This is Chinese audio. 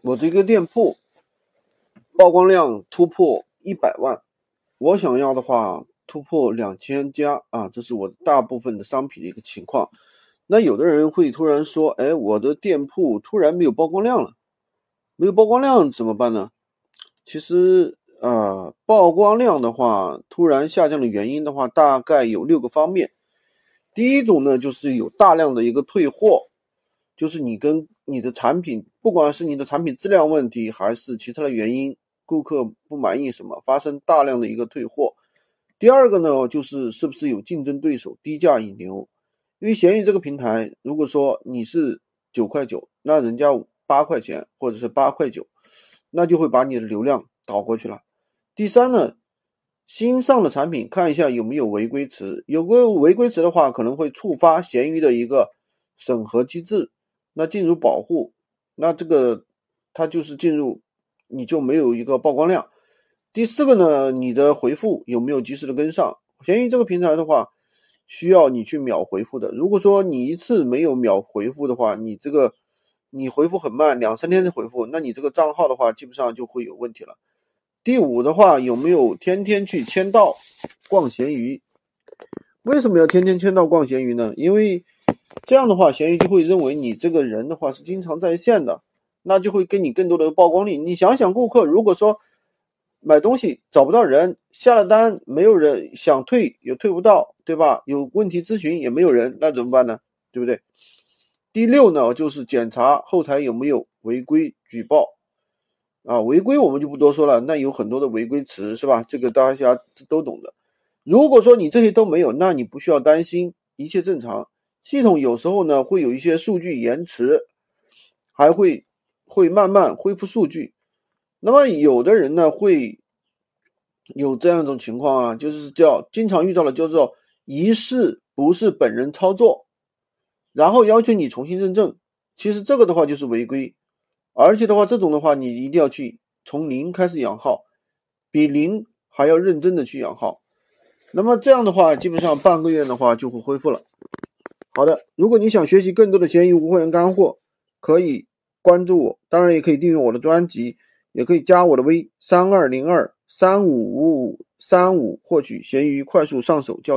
我这个店铺曝光量突破一百万，我想要的话突破两千家啊，这是我大部分的商品的一个情况。那有的人会突然说，哎，我的店铺突然没有曝光量了，没有曝光量怎么办呢？其实啊，曝光量的话突然下降的原因的话，大概有六个方面。第一种呢，就是有大量的一个退货。就是你跟你的产品，不管是你的产品质量问题，还是其他的原因，顾客不满意什么，发生大量的一个退货。第二个呢，就是是不是有竞争对手低价引流？因为闲鱼这个平台，如果说你是九块九，那人家八块钱或者是八块九，那就会把你的流量导过去了。第三呢，新上的产品看一下有没有违规词，有个违规词的话，可能会触发闲鱼的一个审核机制。那进入保护，那这个它就是进入，你就没有一个曝光量。第四个呢，你的回复有没有及时的跟上？闲鱼这个平台的话，需要你去秒回复的。如果说你一次没有秒回复的话，你这个你回复很慢，两三天的回复，那你这个账号的话，基本上就会有问题了。第五的话，有没有天天去签到逛闲鱼？为什么要天天签到逛闲鱼呢？因为这样的话，闲鱼就会认为你这个人的话是经常在线的，那就会给你更多的曝光率。你想想，顾客如果说买东西找不到人，下了单没有人想退也退不到，对吧？有问题咨询也没有人，那怎么办呢？对不对？第六呢，就是检查后台有没有违规举报啊，违规我们就不多说了，那有很多的违规词是吧？这个大家都懂的。如果说你这些都没有，那你不需要担心，一切正常。系统有时候呢会有一些数据延迟，还会会慢慢恢复数据。那么有的人呢会有这样一种情况啊，就是叫经常遇到的，叫做疑似不是本人操作，然后要求你重新认证。其实这个的话就是违规，而且的话这种的话你一定要去从零开始养号，比零还要认真的去养号。那么这样的话，基本上半个月的话就会恢复了。好的，如果你想学习更多的闲鱼无货源干货，可以关注我，当然也可以订阅我的专辑，也可以加我的微三二零二三五五五三五获取闲鱼快速上手教程。